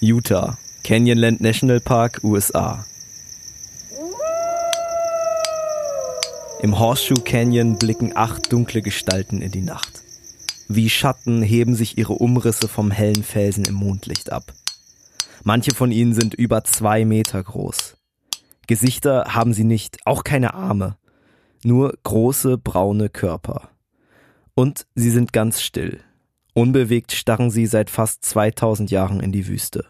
Utah, Canyonland National Park, USA. Im Horseshoe Canyon blicken acht dunkle Gestalten in die Nacht. Wie Schatten heben sich ihre Umrisse vom hellen Felsen im Mondlicht ab. Manche von ihnen sind über zwei Meter groß. Gesichter haben sie nicht, auch keine Arme, nur große braune Körper. Und sie sind ganz still. Unbewegt starren sie seit fast 2000 Jahren in die Wüste.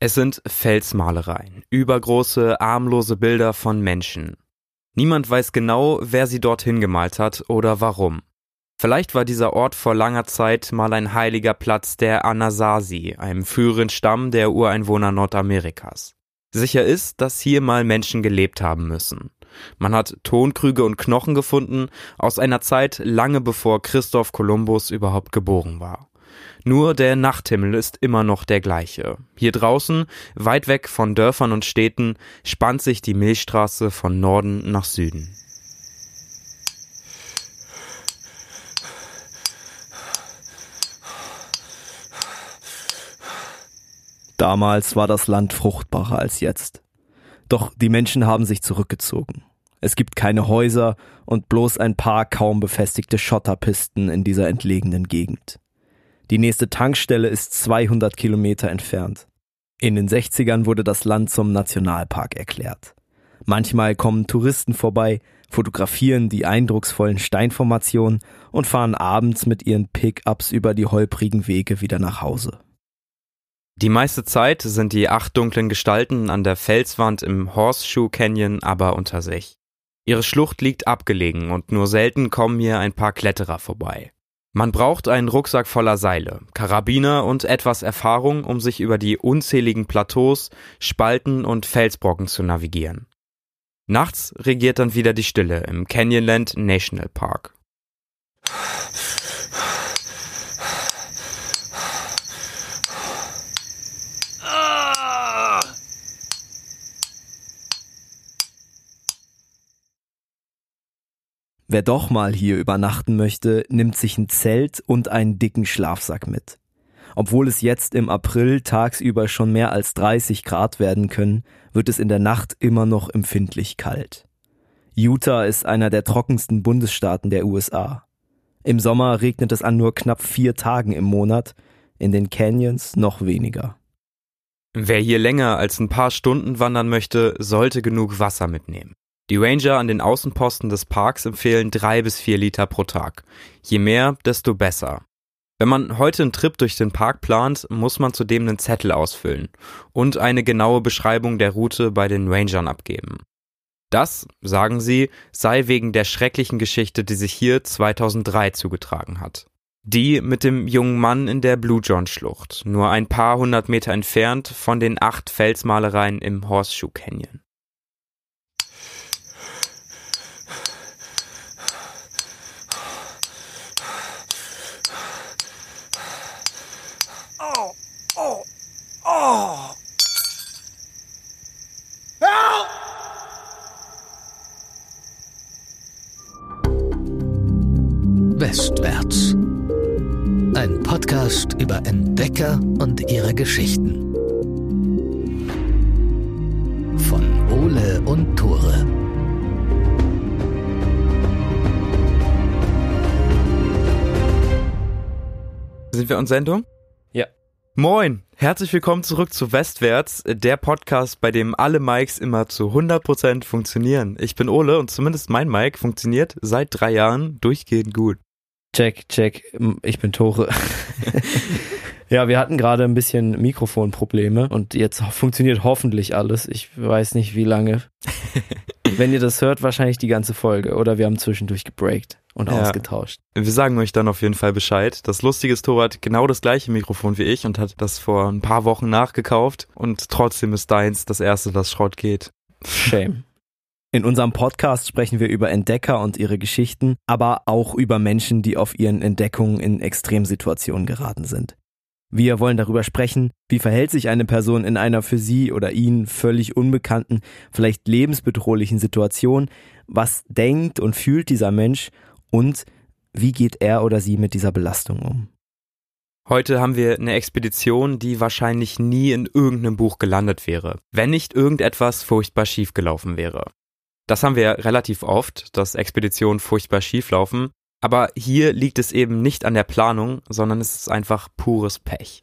Es sind Felsmalereien, übergroße, armlose Bilder von Menschen. Niemand weiß genau, wer sie dorthin gemalt hat oder warum. Vielleicht war dieser Ort vor langer Zeit mal ein heiliger Platz der Anasazi, einem früheren Stamm der Ureinwohner Nordamerikas. Sicher ist, dass hier mal Menschen gelebt haben müssen. Man hat Tonkrüge und Knochen gefunden aus einer Zeit lange bevor Christoph Kolumbus überhaupt geboren war. Nur der Nachthimmel ist immer noch der gleiche. Hier draußen, weit weg von Dörfern und Städten, spannt sich die Milchstraße von Norden nach Süden. Damals war das Land fruchtbarer als jetzt. Doch die Menschen haben sich zurückgezogen. Es gibt keine Häuser und bloß ein paar kaum befestigte Schotterpisten in dieser entlegenen Gegend. Die nächste Tankstelle ist 200 Kilometer entfernt. In den 60ern wurde das Land zum Nationalpark erklärt. Manchmal kommen Touristen vorbei, fotografieren die eindrucksvollen Steinformationen und fahren abends mit ihren Pickups über die holprigen Wege wieder nach Hause. Die meiste Zeit sind die acht dunklen Gestalten an der Felswand im Horseshoe Canyon aber unter sich. Ihre Schlucht liegt abgelegen und nur selten kommen hier ein paar Kletterer vorbei. Man braucht einen Rucksack voller Seile, Karabiner und etwas Erfahrung, um sich über die unzähligen Plateaus, Spalten und Felsbrocken zu navigieren. Nachts regiert dann wieder die Stille im Canyonland National Park. Wer doch mal hier übernachten möchte, nimmt sich ein Zelt und einen dicken Schlafsack mit. Obwohl es jetzt im April tagsüber schon mehr als 30 Grad werden können, wird es in der Nacht immer noch empfindlich kalt. Utah ist einer der trockensten Bundesstaaten der USA. Im Sommer regnet es an nur knapp vier Tagen im Monat, in den Canyons noch weniger. Wer hier länger als ein paar Stunden wandern möchte, sollte genug Wasser mitnehmen. Die Ranger an den Außenposten des Parks empfehlen drei bis vier Liter pro Tag. Je mehr, desto besser. Wenn man heute einen Trip durch den Park plant, muss man zudem einen Zettel ausfüllen und eine genaue Beschreibung der Route bei den Rangern abgeben. Das, sagen sie, sei wegen der schrecklichen Geschichte, die sich hier 2003 zugetragen hat. Die mit dem jungen Mann in der Blue John Schlucht, nur ein paar hundert Meter entfernt von den acht Felsmalereien im Horseshoe Canyon. Podcast über Entdecker und ihre Geschichten. Von Ole und Tore. Sind wir on Sendung? Ja. Moin, herzlich willkommen zurück zu Westwärts, der Podcast, bei dem alle Mics immer zu 100% funktionieren. Ich bin Ole und zumindest mein Mic funktioniert seit drei Jahren durchgehend gut. Check, check, ich bin Tore. ja, wir hatten gerade ein bisschen Mikrofonprobleme und jetzt funktioniert hoffentlich alles. Ich weiß nicht wie lange. Wenn ihr das hört, wahrscheinlich die ganze Folge oder wir haben zwischendurch gebreakt und Ja. ausgetauscht. Wir sagen euch dann auf jeden Fall Bescheid. Das Lustige ist, Thor hat genau das gleiche Mikrofon wie ich und hat das vor ein paar Wochen nachgekauft und trotzdem ist deins das erste, das Schrott geht. Shame. In unserem Podcast sprechen wir über Entdecker und ihre Geschichten, aber auch über Menschen, die auf ihren Entdeckungen in Extremsituationen geraten sind. Wir wollen darüber sprechen, wie verhält sich eine Person in einer für sie oder ihn völlig unbekannten, vielleicht lebensbedrohlichen Situation, was denkt und fühlt dieser Mensch und wie geht er oder sie mit dieser Belastung um. Heute haben wir eine Expedition, die wahrscheinlich nie in irgendeinem Buch gelandet wäre, wenn nicht irgendetwas furchtbar schiefgelaufen wäre. Das haben wir relativ oft, dass Expeditionen furchtbar schieflaufen, aber hier liegt es eben nicht an der Planung, sondern es ist einfach pures Pech.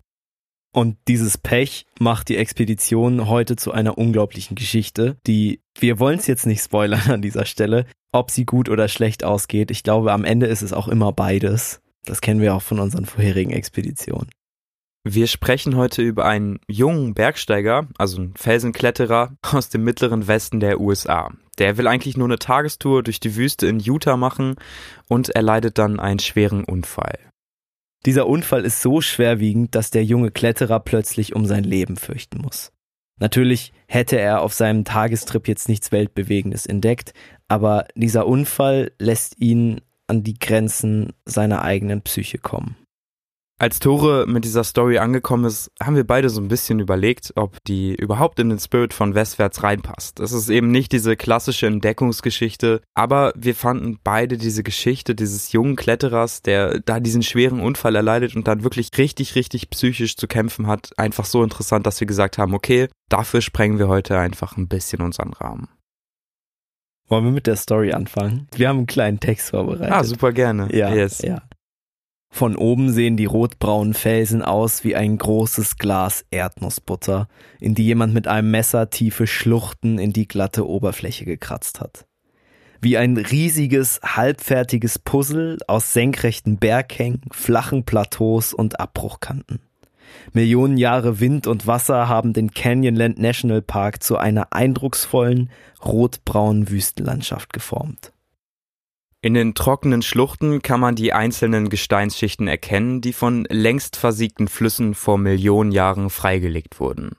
Und dieses Pech macht die Expedition heute zu einer unglaublichen Geschichte, die, wir wollen es jetzt nicht spoilern an dieser Stelle, ob sie gut oder schlecht ausgeht. Ich glaube, am Ende ist es auch immer beides. Das kennen wir auch von unseren vorherigen Expeditionen. Wir sprechen heute über einen jungen Bergsteiger, also einen Felsenkletterer aus dem mittleren Westen der USA. Der will eigentlich nur eine Tagestour durch die Wüste in Utah machen und erleidet dann einen schweren Unfall. Dieser Unfall ist so schwerwiegend, dass der junge Kletterer plötzlich um sein Leben fürchten muss. Natürlich hätte er auf seinem Tagestrip jetzt nichts Weltbewegendes entdeckt, aber dieser Unfall lässt ihn an die Grenzen seiner eigenen Psyche kommen. Als Tore mit dieser Story angekommen ist, haben wir beide so ein bisschen überlegt, ob die überhaupt in den Spirit von Westwärts reinpasst. Es ist eben nicht diese klassische Entdeckungsgeschichte, aber wir fanden beide diese Geschichte dieses jungen Kletterers, der da diesen schweren Unfall erleidet und dann wirklich richtig, richtig psychisch zu kämpfen hat, einfach so interessant, dass wir gesagt haben, okay, dafür sprengen wir heute einfach ein bisschen unseren Rahmen. Wollen wir mit der Story anfangen? Wir haben einen kleinen Text vorbereitet. Ah, super gerne. Ja, yes. ja. Von oben sehen die rotbraunen Felsen aus wie ein großes Glas Erdnussbutter, in die jemand mit einem Messer tiefe Schluchten in die glatte Oberfläche gekratzt hat. Wie ein riesiges, halbfertiges Puzzle aus senkrechten Berghängen, flachen Plateaus und Abbruchkanten. Millionen Jahre Wind und Wasser haben den Canyonland National Park zu einer eindrucksvollen, rotbraunen Wüstenlandschaft geformt. In den trockenen Schluchten kann man die einzelnen Gesteinsschichten erkennen, die von längst versiegten Flüssen vor Millionen Jahren freigelegt wurden.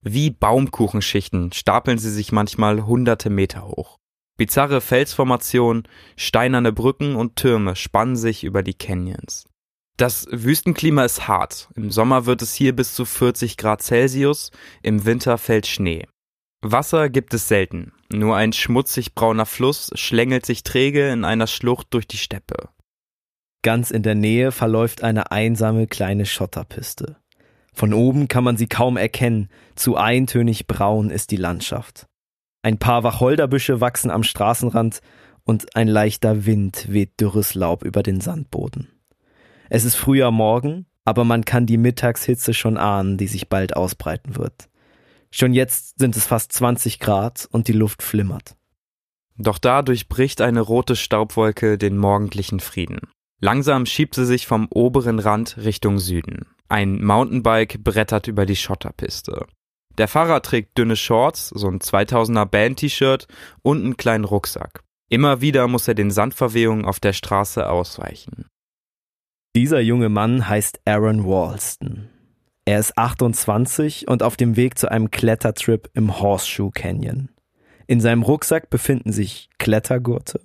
Wie Baumkuchenschichten stapeln sie sich manchmal hunderte Meter hoch. Bizarre Felsformationen, steinerne Brücken und Türme spannen sich über die Canyons. Das Wüstenklima ist hart. Im Sommer wird es hier bis zu 40 Grad Celsius, im Winter fällt Schnee. Wasser gibt es selten. Nur ein schmutzig brauner Fluss schlängelt sich träge in einer Schlucht durch die Steppe. Ganz in der Nähe verläuft eine einsame kleine Schotterpiste. Von oben kann man sie kaum erkennen, zu eintönig braun ist die Landschaft. Ein paar Wacholderbüsche wachsen am Straßenrand und ein leichter Wind weht dürres Laub über den Sandboden. Es ist früher Morgen, aber man kann die Mittagshitze schon ahnen, die sich bald ausbreiten wird. Schon jetzt sind es fast 20 Grad und die Luft flimmert. Doch da durchbricht eine rote Staubwolke den morgendlichen Frieden. Langsam schiebt sie sich vom oberen Rand Richtung Süden. Ein Mountainbike brettert über die Schotterpiste. Der Fahrer trägt dünne Shorts, so ein 2000er Band-T-Shirt und einen kleinen Rucksack. Immer wieder muss er den Sandverwehungen auf der Straße ausweichen. Dieser junge Mann heißt Aaron Walston. Er ist 28 und auf dem Weg zu einem Klettertrip im Horseshoe Canyon. In seinem Rucksack befinden sich Klettergurte,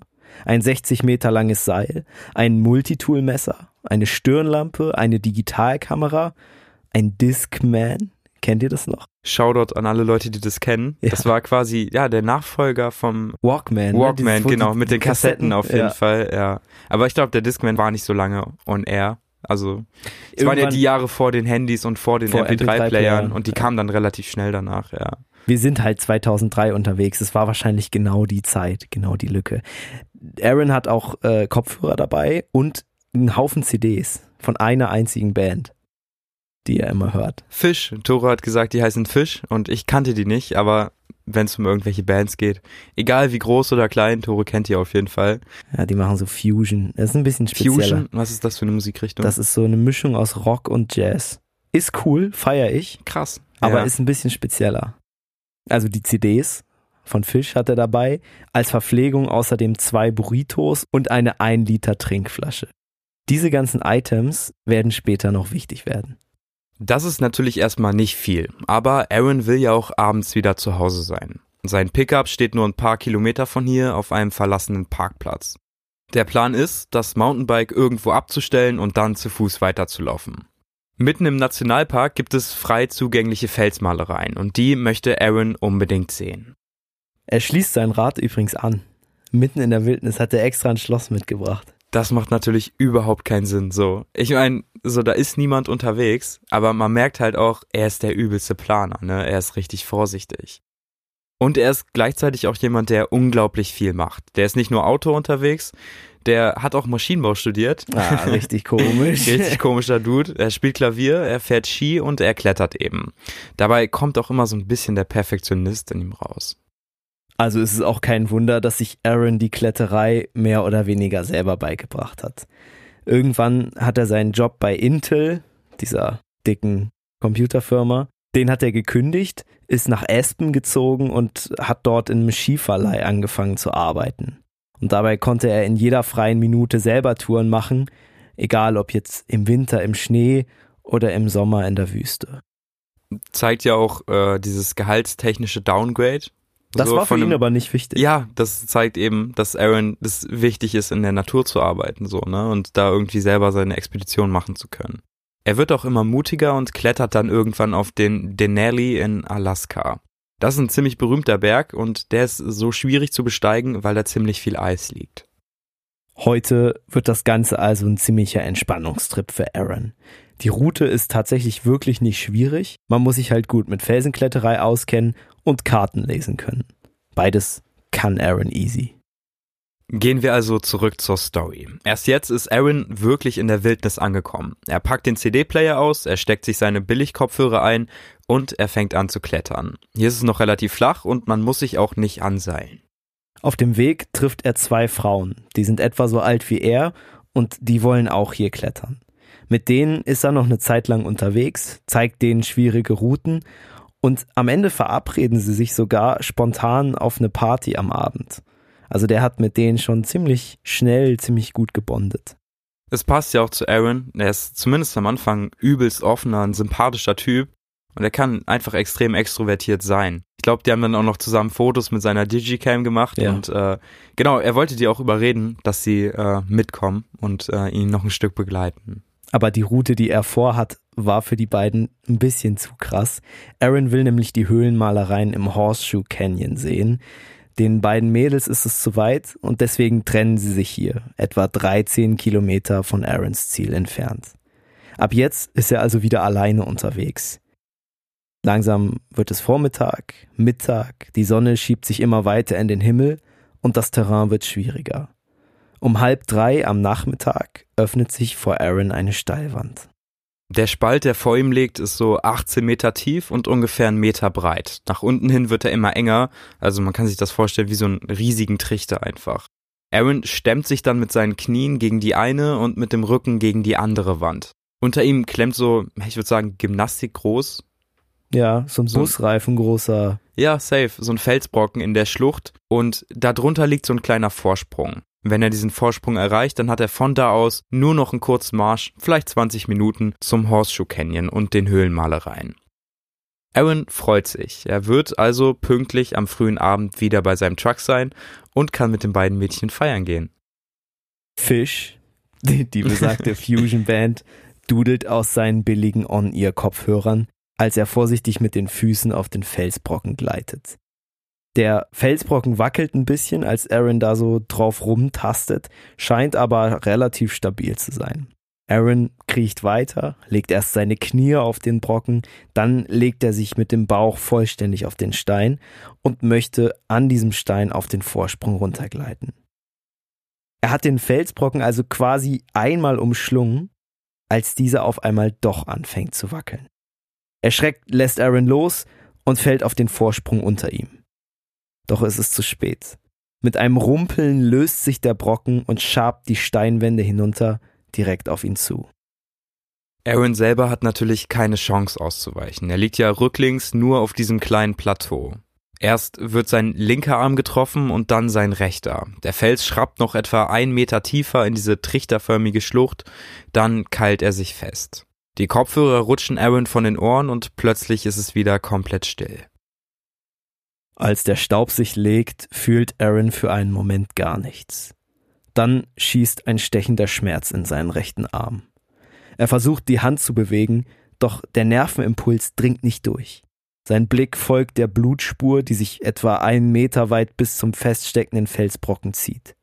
ein 60 Meter langes Seil, ein Multitool-Messer, eine Stirnlampe, eine Digitalkamera, ein Discman. Kennt ihr das noch? Shoutout an alle Leute, die das kennen. Ja. Das war quasi, ja, der Nachfolger vom Walkman. Ne? Walkman, ne? genau, mit den Kassetten, Kassetten auf jeden ja. Fall, ja. Aber ich glaube, der Discman war nicht so lange on air. Also es waren ja die Jahre vor den Handys und vor den MP3-Playern MP3 und die ja. kamen dann relativ schnell danach, ja. Wir sind halt 2003 unterwegs. Es war wahrscheinlich genau die Zeit, genau die Lücke. Aaron hat auch äh, Kopfhörer dabei und einen Haufen CDs von einer einzigen Band, die er immer hört. Fisch. Tore hat gesagt, die heißen Fisch und ich kannte die nicht, aber wenn es um irgendwelche Bands geht. Egal wie groß oder klein, Tore kennt ihr auf jeden Fall. Ja, die machen so Fusion. Das ist ein bisschen spezieller. Fusion? Was ist das für eine Musikrichtung? Das ist so eine Mischung aus Rock und Jazz. Ist cool, feier ich. Krass. Aber ja. ist ein bisschen spezieller. Also die CDs von Fisch hat er dabei, als Verpflegung außerdem zwei Burritos und eine 1 Liter Trinkflasche. Diese ganzen Items werden später noch wichtig werden. Das ist natürlich erstmal nicht viel, aber Aaron will ja auch abends wieder zu Hause sein. Sein Pickup steht nur ein paar Kilometer von hier auf einem verlassenen Parkplatz. Der Plan ist, das Mountainbike irgendwo abzustellen und dann zu Fuß weiterzulaufen. Mitten im Nationalpark gibt es frei zugängliche Felsmalereien und die möchte Aaron unbedingt sehen. Er schließt sein Rad übrigens an. Mitten in der Wildnis hat er extra ein Schloss mitgebracht. Das macht natürlich überhaupt keinen Sinn so. Ich meine, so da ist niemand unterwegs, aber man merkt halt auch, er ist der übelste Planer, ne? Er ist richtig vorsichtig. Und er ist gleichzeitig auch jemand, der unglaublich viel macht. Der ist nicht nur Auto unterwegs, der hat auch Maschinenbau studiert. Ah, richtig komisch. richtig komischer Dude. Er spielt Klavier, er fährt Ski und er klettert eben. Dabei kommt auch immer so ein bisschen der Perfektionist in ihm raus. Also ist es auch kein Wunder, dass sich Aaron die Kletterei mehr oder weniger selber beigebracht hat. Irgendwann hat er seinen Job bei Intel, dieser dicken Computerfirma, den hat er gekündigt, ist nach Aspen gezogen und hat dort in einem Skiverleih angefangen zu arbeiten. Und dabei konnte er in jeder freien Minute selber Touren machen, egal ob jetzt im Winter im Schnee oder im Sommer in der Wüste. Zeigt ja auch äh, dieses gehaltstechnische Downgrade. Das so war für ihn einem, aber nicht wichtig. Ja, das zeigt eben, dass Aaron es wichtig ist, in der Natur zu arbeiten, so, ne? Und da irgendwie selber seine Expedition machen zu können. Er wird auch immer mutiger und klettert dann irgendwann auf den Denali in Alaska. Das ist ein ziemlich berühmter Berg und der ist so schwierig zu besteigen, weil da ziemlich viel Eis liegt. Heute wird das Ganze also ein ziemlicher Entspannungstrip für Aaron. Die Route ist tatsächlich wirklich nicht schwierig. Man muss sich halt gut mit Felsenkletterei auskennen und Karten lesen können. Beides kann Aaron easy. Gehen wir also zurück zur Story. Erst jetzt ist Aaron wirklich in der Wildnis angekommen. Er packt den CD-Player aus, er steckt sich seine Billigkopfhörer ein und er fängt an zu klettern. Hier ist es noch relativ flach und man muss sich auch nicht anseilen. Auf dem Weg trifft er zwei Frauen, die sind etwa so alt wie er und die wollen auch hier klettern. Mit denen ist er noch eine Zeit lang unterwegs, zeigt denen schwierige Routen und am Ende verabreden sie sich sogar spontan auf eine Party am Abend. Also der hat mit denen schon ziemlich schnell, ziemlich gut gebondet. Es passt ja auch zu Aaron. Er ist zumindest am Anfang übelst offener, ein sympathischer Typ. Und er kann einfach extrem extrovertiert sein. Ich glaube, die haben dann auch noch zusammen Fotos mit seiner Digicam gemacht. Ja. Und äh, genau, er wollte die auch überreden, dass sie äh, mitkommen und äh, ihn noch ein Stück begleiten. Aber die Route, die er vorhat, war für die beiden ein bisschen zu krass. Aaron will nämlich die Höhlenmalereien im Horseshoe Canyon sehen. Den beiden Mädels ist es zu weit und deswegen trennen sie sich hier, etwa 13 Kilometer von Aarons Ziel entfernt. Ab jetzt ist er also wieder alleine unterwegs. Langsam wird es Vormittag, Mittag, die Sonne schiebt sich immer weiter in den Himmel und das Terrain wird schwieriger. Um halb drei am Nachmittag öffnet sich vor Aaron eine Steilwand. Der Spalt, der vor ihm liegt, ist so 18 Meter tief und ungefähr einen Meter breit. Nach unten hin wird er immer enger, also man kann sich das vorstellen wie so einen riesigen Trichter einfach. Aaron stemmt sich dann mit seinen Knien gegen die eine und mit dem Rücken gegen die andere Wand. Unter ihm klemmt so, ich würde sagen, Gymnastik groß. Ja, so ein Busreifen großer. Ja, safe, so ein Felsbrocken in der Schlucht und darunter liegt so ein kleiner Vorsprung. Wenn er diesen Vorsprung erreicht, dann hat er von da aus nur noch einen kurzen Marsch, vielleicht 20 Minuten, zum Horseshoe Canyon und den Höhlenmalereien. Aaron freut sich. Er wird also pünktlich am frühen Abend wieder bei seinem Truck sein und kann mit den beiden Mädchen feiern gehen. Fish, die, die besagte Fusion Band, dudelt aus seinen billigen On-Ear-Kopfhörern, als er vorsichtig mit den Füßen auf den Felsbrocken gleitet. Der Felsbrocken wackelt ein bisschen, als Aaron da so drauf rumtastet, scheint aber relativ stabil zu sein. Aaron kriecht weiter, legt erst seine Knie auf den Brocken, dann legt er sich mit dem Bauch vollständig auf den Stein und möchte an diesem Stein auf den Vorsprung runtergleiten. Er hat den Felsbrocken also quasi einmal umschlungen, als dieser auf einmal doch anfängt zu wackeln. Erschreckt lässt Aaron los und fällt auf den Vorsprung unter ihm. Doch es ist zu spät. Mit einem Rumpeln löst sich der Brocken und schabt die Steinwände hinunter direkt auf ihn zu. Aaron selber hat natürlich keine Chance auszuweichen. Er liegt ja rücklings nur auf diesem kleinen Plateau. Erst wird sein linker Arm getroffen und dann sein rechter. Der Fels schrappt noch etwa einen Meter tiefer in diese trichterförmige Schlucht, dann keilt er sich fest. Die Kopfhörer rutschen Aaron von den Ohren und plötzlich ist es wieder komplett still. Als der Staub sich legt, fühlt Aaron für einen Moment gar nichts. Dann schießt ein stechender Schmerz in seinen rechten Arm. Er versucht die Hand zu bewegen, doch der Nervenimpuls dringt nicht durch. Sein Blick folgt der Blutspur, die sich etwa einen Meter weit bis zum feststeckenden Felsbrocken zieht.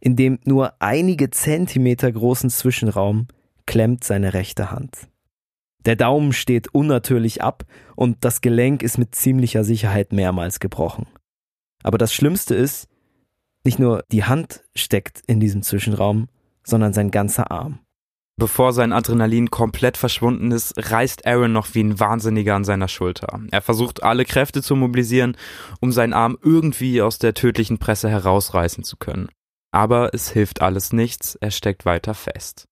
In dem nur einige Zentimeter großen Zwischenraum klemmt seine rechte Hand. Der Daumen steht unnatürlich ab und das Gelenk ist mit ziemlicher Sicherheit mehrmals gebrochen. Aber das Schlimmste ist, nicht nur die Hand steckt in diesem Zwischenraum, sondern sein ganzer Arm. Bevor sein Adrenalin komplett verschwunden ist, reißt Aaron noch wie ein Wahnsinniger an seiner Schulter. Er versucht alle Kräfte zu mobilisieren, um seinen Arm irgendwie aus der tödlichen Presse herausreißen zu können. Aber es hilft alles nichts, er steckt weiter fest.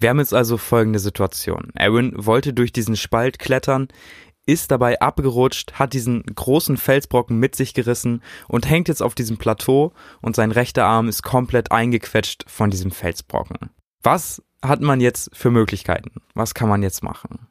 Wir haben jetzt also folgende Situation. Aaron wollte durch diesen Spalt klettern, ist dabei abgerutscht, hat diesen großen Felsbrocken mit sich gerissen und hängt jetzt auf diesem Plateau und sein rechter Arm ist komplett eingequetscht von diesem Felsbrocken. Was hat man jetzt für Möglichkeiten? Was kann man jetzt machen?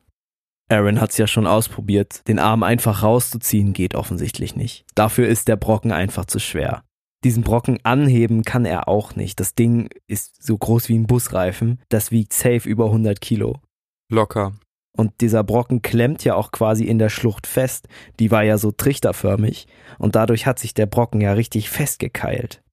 Aaron hat's ja schon ausprobiert. Den Arm einfach rauszuziehen geht offensichtlich nicht. Dafür ist der Brocken einfach zu schwer. Diesen Brocken anheben kann er auch nicht. Das Ding ist so groß wie ein Busreifen. Das wiegt safe über 100 Kilo. Locker. Und dieser Brocken klemmt ja auch quasi in der Schlucht fest. Die war ja so trichterförmig. Und dadurch hat sich der Brocken ja richtig festgekeilt.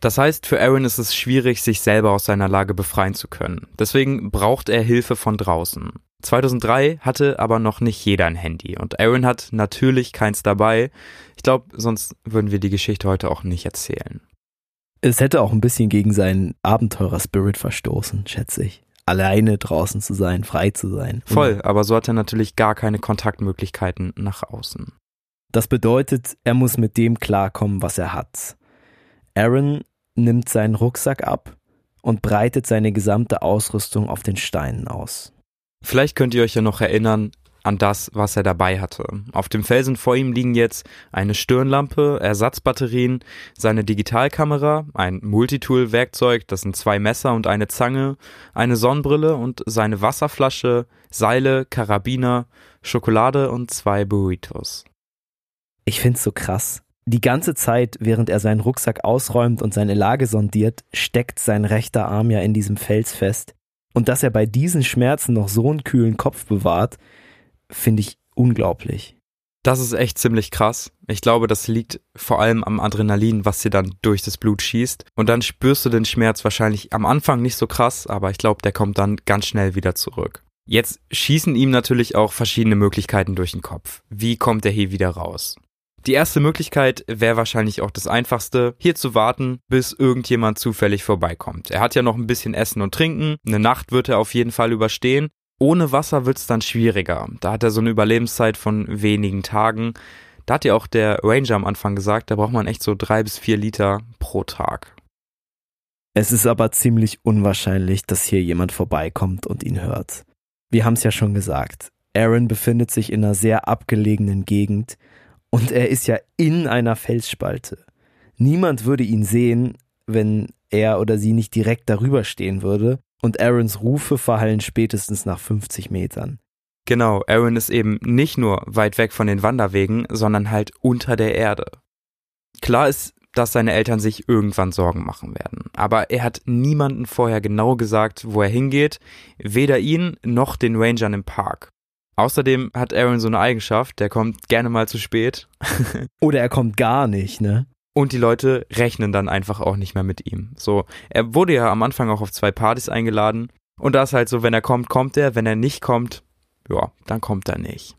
Das heißt, für Aaron ist es schwierig, sich selber aus seiner Lage befreien zu können. Deswegen braucht er Hilfe von draußen. 2003 hatte aber noch nicht jeder ein Handy und Aaron hat natürlich keins dabei. Ich glaube, sonst würden wir die Geschichte heute auch nicht erzählen. Es hätte auch ein bisschen gegen seinen Abenteurer-Spirit verstoßen, schätze ich. Alleine draußen zu sein, frei zu sein. Voll, aber so hat er natürlich gar keine Kontaktmöglichkeiten nach außen. Das bedeutet, er muss mit dem klarkommen, was er hat. Aaron nimmt seinen Rucksack ab und breitet seine gesamte Ausrüstung auf den Steinen aus. Vielleicht könnt ihr euch ja noch erinnern an das, was er dabei hatte. Auf dem Felsen vor ihm liegen jetzt eine Stirnlampe, Ersatzbatterien, seine Digitalkamera, ein Multitool-Werkzeug, das sind zwei Messer und eine Zange, eine Sonnenbrille und seine Wasserflasche, Seile, Karabiner, Schokolade und zwei Burritos. Ich find's so krass. Die ganze Zeit, während er seinen Rucksack ausräumt und seine Lage sondiert, steckt sein rechter Arm ja in diesem Fels fest. Und dass er bei diesen Schmerzen noch so einen kühlen Kopf bewahrt, finde ich unglaublich. Das ist echt ziemlich krass. Ich glaube, das liegt vor allem am Adrenalin, was dir dann durch das Blut schießt. Und dann spürst du den Schmerz wahrscheinlich am Anfang nicht so krass, aber ich glaube, der kommt dann ganz schnell wieder zurück. Jetzt schießen ihm natürlich auch verschiedene Möglichkeiten durch den Kopf. Wie kommt er hier wieder raus? Die erste Möglichkeit wäre wahrscheinlich auch das einfachste, hier zu warten, bis irgendjemand zufällig vorbeikommt. Er hat ja noch ein bisschen Essen und Trinken, eine Nacht wird er auf jeden Fall überstehen. Ohne Wasser wird's dann schwieriger. Da hat er so eine Überlebenszeit von wenigen Tagen. Da hat ja auch der Ranger am Anfang gesagt, da braucht man echt so drei bis vier Liter pro Tag. Es ist aber ziemlich unwahrscheinlich, dass hier jemand vorbeikommt und ihn hört. Wir haben es ja schon gesagt. Aaron befindet sich in einer sehr abgelegenen Gegend und er ist ja in einer Felsspalte. Niemand würde ihn sehen, wenn er oder sie nicht direkt darüber stehen würde. Und Aarons Rufe verhallen spätestens nach 50 Metern. Genau, Aaron ist eben nicht nur weit weg von den Wanderwegen, sondern halt unter der Erde. Klar ist, dass seine Eltern sich irgendwann Sorgen machen werden. Aber er hat niemanden vorher genau gesagt, wo er hingeht, weder ihn noch den Rangern im Park. Außerdem hat Aaron so eine Eigenschaft, der kommt gerne mal zu spät. Oder er kommt gar nicht, ne? Und die Leute rechnen dann einfach auch nicht mehr mit ihm. So, er wurde ja am Anfang auch auf zwei Partys eingeladen. Und da ist halt so, wenn er kommt, kommt er. Wenn er nicht kommt, ja, dann kommt er nicht.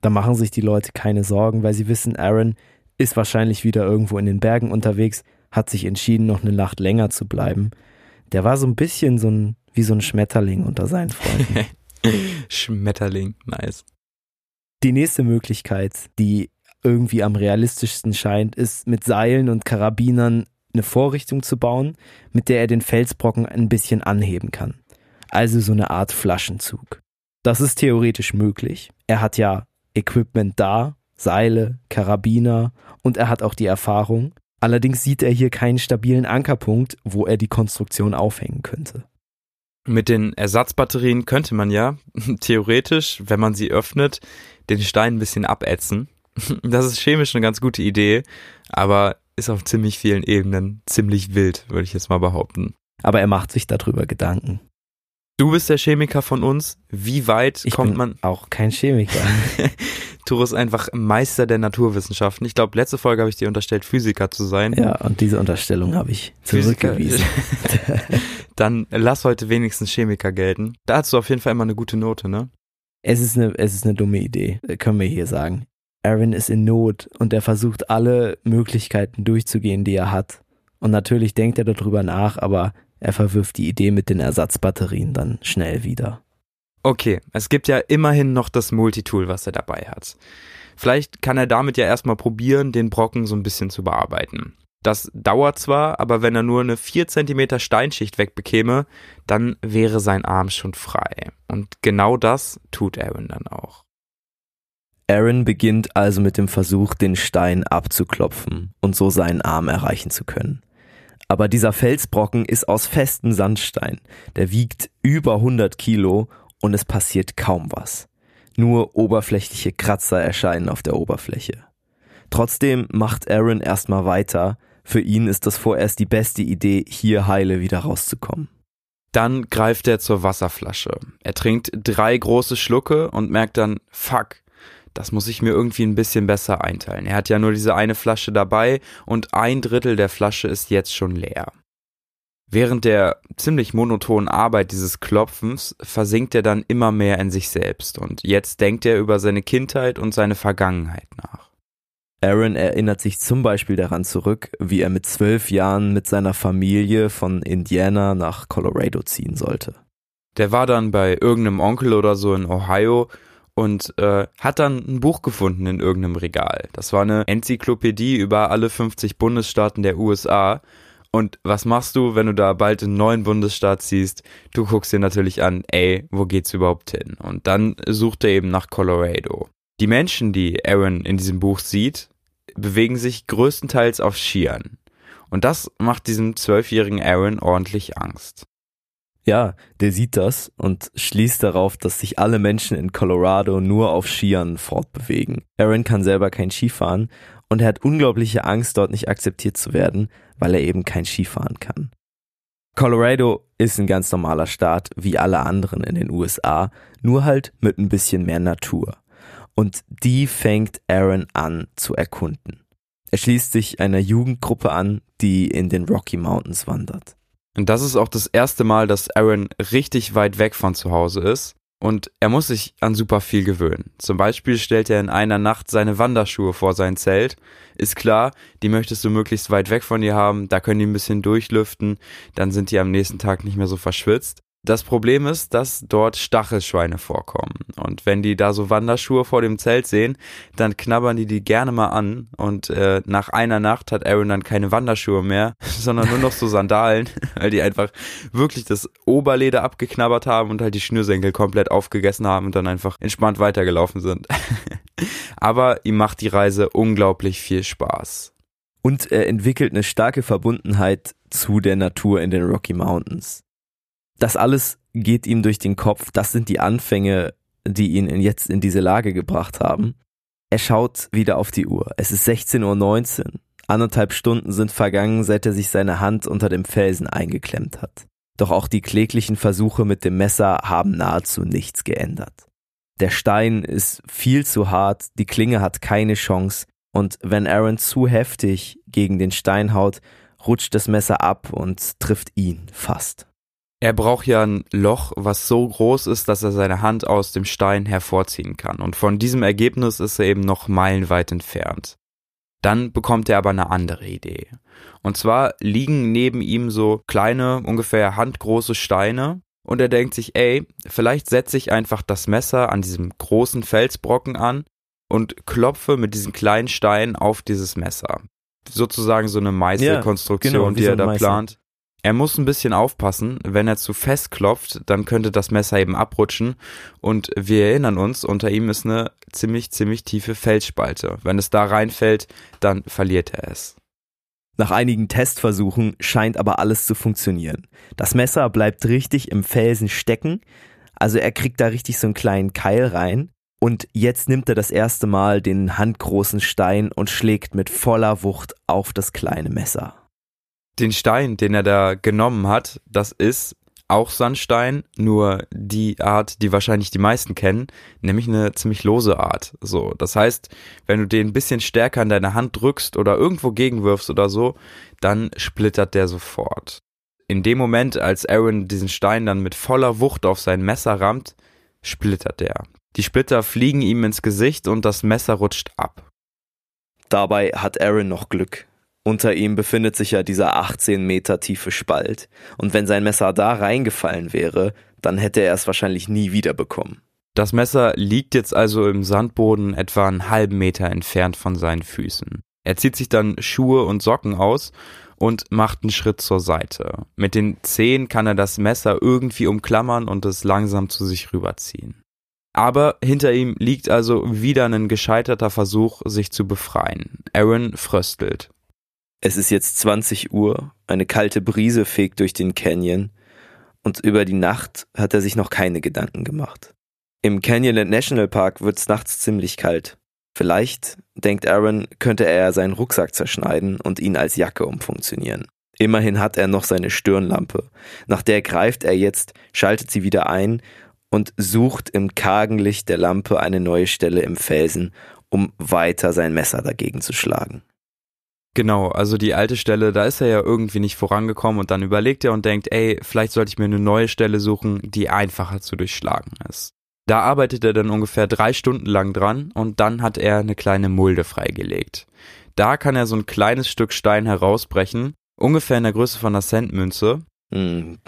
Da machen sich die Leute keine Sorgen, weil sie wissen, Aaron ist wahrscheinlich wieder irgendwo in den Bergen unterwegs, hat sich entschieden, noch eine Nacht länger zu bleiben. Der war so ein bisschen so ein, wie so ein Schmetterling unter seinen Freunden. Schmetterling, nice. Die nächste Möglichkeit, die irgendwie am realistischsten scheint, ist mit Seilen und Karabinern eine Vorrichtung zu bauen, mit der er den Felsbrocken ein bisschen anheben kann. Also so eine Art Flaschenzug. Das ist theoretisch möglich. Er hat ja Equipment da, Seile, Karabiner und er hat auch die Erfahrung. Allerdings sieht er hier keinen stabilen Ankerpunkt, wo er die Konstruktion aufhängen könnte. Mit den Ersatzbatterien könnte man ja theoretisch, wenn man sie öffnet, den Stein ein bisschen abätzen. Das ist chemisch eine ganz gute Idee, aber ist auf ziemlich vielen Ebenen ziemlich wild, würde ich jetzt mal behaupten. Aber er macht sich darüber Gedanken. Du bist der Chemiker von uns. Wie weit Ich kommt bin man? auch kein Chemiker. Turo ist einfach Meister der Naturwissenschaften. Ich glaube, letzte Folge habe ich dir unterstellt, Physiker zu sein. ja, und diese Unterstellung habe ich zurückgewiesen. Dann lass heute wenigstens Chemiker gelten. Da hast du auf jeden Fall immer eine gute Note, ne? Es ist eine, es ist eine dumme Idee, können wir hier sagen. Aaron ist in Not und er versucht alle Möglichkeiten durchzugehen, die er hat. Und natürlich denkt er darüber nach, aber er verwirft die Idee mit den Ersatzbatterien dann schnell wieder. Okay, es gibt ja immerhin noch das Multitool, was er dabei hat. Vielleicht kann er damit ja erstmal probieren, den Brocken so ein bisschen zu bearbeiten. Das dauert zwar, aber wenn er nur eine 4 cm Steinschicht wegbekäme, dann wäre sein Arm schon frei. Und genau das tut Aaron dann auch. Aaron beginnt also mit dem Versuch, den Stein abzuklopfen und so seinen Arm erreichen zu können. Aber dieser Felsbrocken ist aus festem Sandstein. Der wiegt über 100 Kilo und es passiert kaum was. Nur oberflächliche Kratzer erscheinen auf der Oberfläche. Trotzdem macht Aaron erstmal weiter. Für ihn ist das vorerst die beste Idee, hier heile wieder rauszukommen. Dann greift er zur Wasserflasche. Er trinkt drei große Schlucke und merkt dann, fuck, das muss ich mir irgendwie ein bisschen besser einteilen. Er hat ja nur diese eine Flasche dabei und ein Drittel der Flasche ist jetzt schon leer. Während der ziemlich monotonen Arbeit dieses Klopfens versinkt er dann immer mehr in sich selbst und jetzt denkt er über seine Kindheit und seine Vergangenheit nach. Aaron erinnert sich zum Beispiel daran zurück, wie er mit zwölf Jahren mit seiner Familie von Indiana nach Colorado ziehen sollte. Der war dann bei irgendeinem Onkel oder so in Ohio und äh, hat dann ein Buch gefunden in irgendeinem Regal. Das war eine Enzyklopädie über alle 50 Bundesstaaten der USA. Und was machst du, wenn du da bald einen neuen Bundesstaat siehst? Du guckst dir natürlich an, ey, wo geht's überhaupt hin? Und dann sucht er eben nach Colorado. Die Menschen, die Aaron in diesem Buch sieht, bewegen sich größtenteils auf Skiern. Und das macht diesem zwölfjährigen Aaron ordentlich Angst. Ja, der sieht das und schließt darauf, dass sich alle Menschen in Colorado nur auf Skiern fortbewegen. Aaron kann selber kein Skifahren und er hat unglaubliche Angst, dort nicht akzeptiert zu werden, weil er eben kein Skifahren kann. Colorado ist ein ganz normaler Staat, wie alle anderen in den USA, nur halt mit ein bisschen mehr Natur. Und die fängt Aaron an zu erkunden. Er schließt sich einer Jugendgruppe an, die in den Rocky Mountains wandert. Und das ist auch das erste Mal, dass Aaron richtig weit weg von zu Hause ist. Und er muss sich an super viel gewöhnen. Zum Beispiel stellt er in einer Nacht seine Wanderschuhe vor sein Zelt. Ist klar, die möchtest du möglichst weit weg von dir haben, da können die ein bisschen durchlüften, dann sind die am nächsten Tag nicht mehr so verschwitzt. Das Problem ist, dass dort Stachelschweine vorkommen. Und wenn die da so Wanderschuhe vor dem Zelt sehen, dann knabbern die die gerne mal an. Und äh, nach einer Nacht hat Aaron dann keine Wanderschuhe mehr, sondern nur noch so Sandalen, weil die einfach wirklich das Oberleder abgeknabbert haben und halt die Schnürsenkel komplett aufgegessen haben und dann einfach entspannt weitergelaufen sind. Aber ihm macht die Reise unglaublich viel Spaß. Und er entwickelt eine starke Verbundenheit zu der Natur in den Rocky Mountains. Das alles geht ihm durch den Kopf. Das sind die Anfänge, die ihn jetzt in diese Lage gebracht haben. Er schaut wieder auf die Uhr. Es ist 16.19 Uhr. Anderthalb Stunden sind vergangen, seit er sich seine Hand unter dem Felsen eingeklemmt hat. Doch auch die kläglichen Versuche mit dem Messer haben nahezu nichts geändert. Der Stein ist viel zu hart, die Klinge hat keine Chance und wenn Aaron zu heftig gegen den Stein haut, rutscht das Messer ab und trifft ihn fast. Er braucht ja ein Loch, was so groß ist, dass er seine Hand aus dem Stein hervorziehen kann. Und von diesem Ergebnis ist er eben noch meilenweit entfernt. Dann bekommt er aber eine andere Idee. Und zwar liegen neben ihm so kleine, ungefähr handgroße Steine. Und er denkt sich, ey, vielleicht setze ich einfach das Messer an diesem großen Felsbrocken an und klopfe mit diesen kleinen Steinen auf dieses Messer. Sozusagen so eine Meißelkonstruktion, Ja, genau, die so er da Meißel. plant. Er muss ein bisschen aufpassen, wenn er zu fest klopft, dann könnte das Messer eben abrutschen und wir erinnern uns, unter ihm ist eine ziemlich, ziemlich tiefe Felsspalte. Wenn es da reinfällt, dann verliert er es. Nach einigen Testversuchen scheint aber alles zu funktionieren. Das Messer bleibt richtig im Felsen stecken, also er kriegt da richtig so einen kleinen Keil rein und jetzt nimmt er das erste Mal den handgroßen Stein und schlägt mit voller Wucht auf das kleine Messer. Den Stein, den er da genommen hat, das ist Auch Sandstein, nur die Art, die wahrscheinlich die meisten kennen, nämlich eine ziemlich lose Art. So, das heißt, wenn du den ein bisschen stärker in deine Hand drückst oder irgendwo gegenwirfst oder so, dann splittert der sofort. In dem Moment, als Aaron diesen Stein dann mit voller Wucht auf sein Messer rammt, splittert der. Die Splitter fliegen ihm ins Gesicht und das Messer rutscht ab. Dabei hat Aaron noch Glück. Unter ihm befindet sich ja dieser 18 Meter tiefe Spalt. Und wenn sein Messer da reingefallen wäre, dann hätte er es wahrscheinlich nie wiederbekommen. Das Messer liegt jetzt also im Sandboden etwa einen halben Meter entfernt von seinen Füßen. Er zieht sich dann Schuhe und Socken aus und macht einen Schritt zur Seite. Mit den Zehen kann er das Messer irgendwie umklammern und es langsam zu sich rüberziehen. Aber hinter ihm liegt also wieder ein gescheiterter Versuch, sich zu befreien. Aaron fröstelt. Es ist jetzt 20 Uhr, eine kalte Brise fegt durch den Canyon und über die Nacht hat er sich noch keine Gedanken gemacht. Im Canyonland National Park wird's nachts ziemlich kalt. Vielleicht, denkt Aaron, könnte er seinen Rucksack zerschneiden und ihn als Jacke umfunktionieren. Immerhin hat er noch seine Stirnlampe. Nach der greift er jetzt, schaltet sie wieder ein und sucht im kargen Licht der Lampe eine neue Stelle im Felsen, um weiter sein Messer dagegen zu schlagen. Genau, also die alte Stelle, da ist er ja irgendwie nicht vorangekommen und dann überlegt er und denkt, ey, vielleicht sollte ich mir eine neue Stelle suchen, die einfacher zu durchschlagen ist. Da arbeitet er dann ungefähr drei Stunden lang dran und dann hat er eine kleine Mulde freigelegt. Da kann er so ein kleines Stück Stein herausbrechen, ungefähr in der Größe von einer Centmünze. Hm.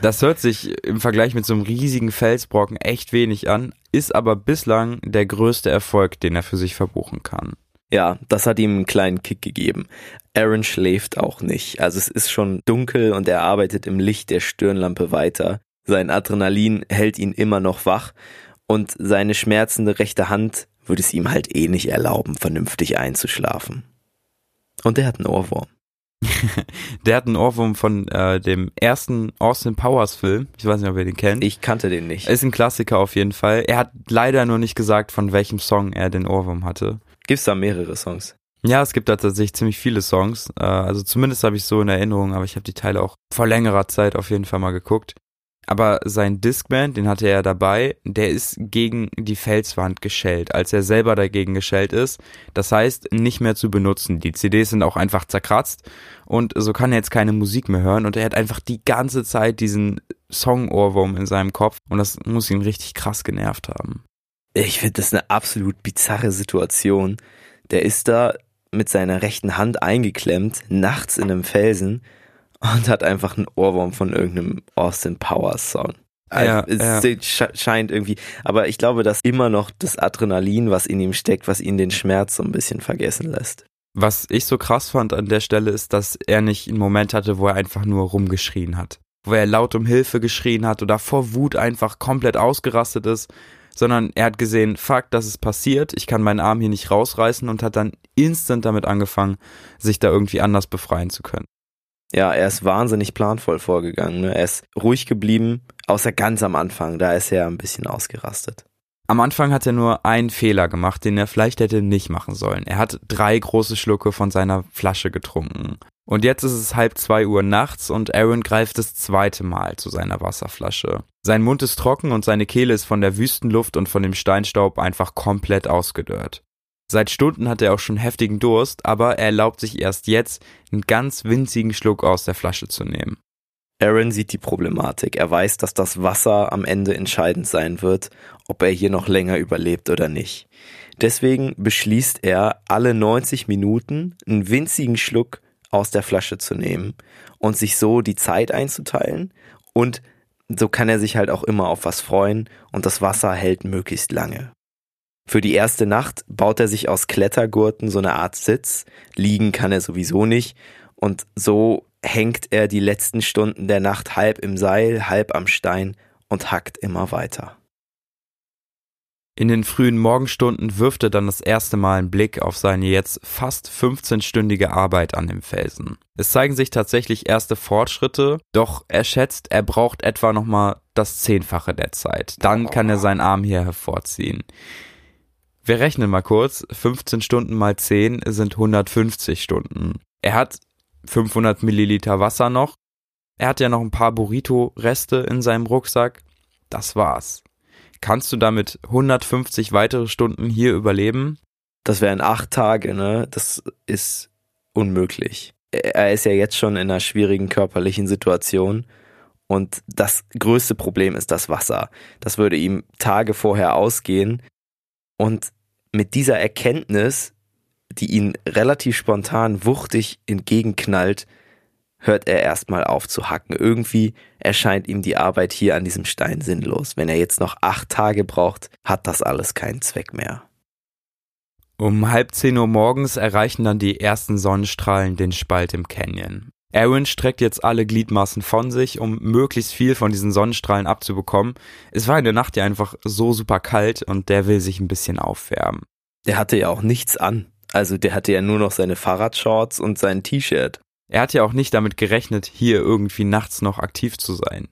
Das hört sich im Vergleich mit so einem riesigen Felsbrocken echt wenig an, ist aber bislang der größte Erfolg, den er für sich verbuchen kann. Ja, das hat ihm einen kleinen Kick gegeben. Aaron schläft auch nicht. Also es ist schon dunkel und er arbeitet im Licht der Stirnlampe weiter. Sein Adrenalin hält ihn immer noch wach und seine schmerzende rechte Hand würde es ihm halt eh nicht erlauben, vernünftig einzuschlafen. Und er hat einen Ohrwurm. der hat einen Ohrwurm von äh, dem ersten Austin Powers Film. Ich weiß nicht, ob ihr den kennt. Ich kannte den nicht. Ist ein Klassiker auf jeden Fall. Er hat leider nur nicht gesagt, von welchem Song er den Ohrwurm hatte. Gibt's da mehrere Songs? Ja, es gibt da tatsächlich ziemlich viele Songs. Äh, also zumindest habe ich so in Erinnerung, aber ich habe die Teile auch vor längerer Zeit auf jeden Fall mal geguckt. Aber sein Discman, den hatte er dabei, der ist gegen die Felswand geschellt, als er selber dagegen geschellt ist. Das heißt, nicht mehr zu benutzen. Die CDs sind auch einfach zerkratzt und so kann er jetzt keine Musik mehr hören und er hat einfach die ganze Zeit diesen Song-Ohrwurm in seinem Kopf und das muss ihn richtig krass genervt haben. Ich finde das eine absolut bizarre Situation. Der ist da mit seiner rechten Hand eingeklemmt, nachts in einem Felsen und hat einfach einen Ohrwurm von irgendeinem Austin Powers Song. Ja, also, es ja. scheint irgendwie, aber ich glaube, dass immer noch das Adrenalin, was in ihm steckt, was ihn den Schmerz so ein bisschen vergessen lässt. Was ich so krass fand an der Stelle ist, dass er nicht einen Moment hatte, wo er einfach nur rumgeschrien hat. Wo er laut um Hilfe geschrien hat oder vor Wut einfach komplett ausgerastet ist, sondern er hat gesehen, fuck, das ist passiert, ich kann meinen Arm hier nicht rausreißen und hat dann instant damit angefangen, sich da irgendwie anders befreien zu können. Ja, er ist wahnsinnig planvoll vorgegangen. Ne? Er ist ruhig geblieben, außer ganz am Anfang. Da ist er ein bisschen ausgerastet. Am Anfang hat er nur einen Fehler gemacht, den er vielleicht hätte nicht machen sollen. Er hat drei große Schlucke von seiner Flasche getrunken. Und jetzt ist es halb zwei Uhr nachts und Aaron greift das zweite Mal zu seiner Wasserflasche. Sein Mund ist trocken und seine Kehle ist von der Wüstenluft und von dem Steinstaub einfach komplett ausgedörrt. Seit Stunden hat er auch schon heftigen Durst, aber er erlaubt sich erst jetzt, einen ganz winzigen Schluck aus der Flasche zu nehmen. Aaron sieht die Problematik. Er weiß, dass das Wasser am Ende entscheidend sein wird, ob er hier noch länger überlebt oder nicht. Deswegen beschließt er, alle 90 Minuten einen winzigen Schluck aus der Flasche zu nehmen und sich so die Zeit einzuteilen und so kann er sich halt auch immer auf was freuen und das Wasser hält möglichst lange. Für die erste Nacht baut er sich aus Klettergurten so eine Art Sitz. Liegen kann er sowieso nicht. Und so hängt er die letzten Stunden der Nacht halb im Seil, halb am Stein und hackt immer weiter. In den frühen Morgenstunden wirft er dann das erste Mal einen Blick auf seine jetzt fast 15-stündige Arbeit an dem Felsen. Es zeigen sich tatsächlich erste Fortschritte, doch er schätzt, er braucht etwa nochmal das Zehnfache der Zeit. Dann kann er seinen Arm hier hervorziehen. Wir rechnen mal kurz. 15 Stunden mal 10 sind 150 Stunden. Er hat 500 Milliliter Wasser noch. Er hat ja noch ein paar Burrito-Reste in seinem Rucksack. Das war's. Kannst du damit 150 weitere Stunden hier überleben? Das wären acht Tage, ne? Das ist unmöglich. Er ist ja jetzt schon in einer schwierigen körperlichen Situation. Und das größte Problem ist das Wasser. Das würde ihm Tage vorher ausgehen. Und mit dieser Erkenntnis, die ihn relativ spontan wuchtig entgegenknallt, hört er erstmal auf zu hacken. Irgendwie erscheint ihm die Arbeit hier an diesem Stein sinnlos. Wenn er jetzt noch acht Tage braucht, hat das alles keinen Zweck mehr. Um halb zehn Uhr morgens erreichen dann die ersten Sonnenstrahlen den Spalt im Canyon. Aaron streckt jetzt alle Gliedmaßen von sich, um möglichst viel von diesen Sonnenstrahlen abzubekommen. Es war in der Nacht ja einfach so super kalt und der will sich ein bisschen aufwärmen. Der hatte ja auch nichts an. Also der hatte ja nur noch seine Fahrradshorts und sein T-Shirt. Er hat ja auch nicht damit gerechnet, hier irgendwie nachts noch aktiv zu sein.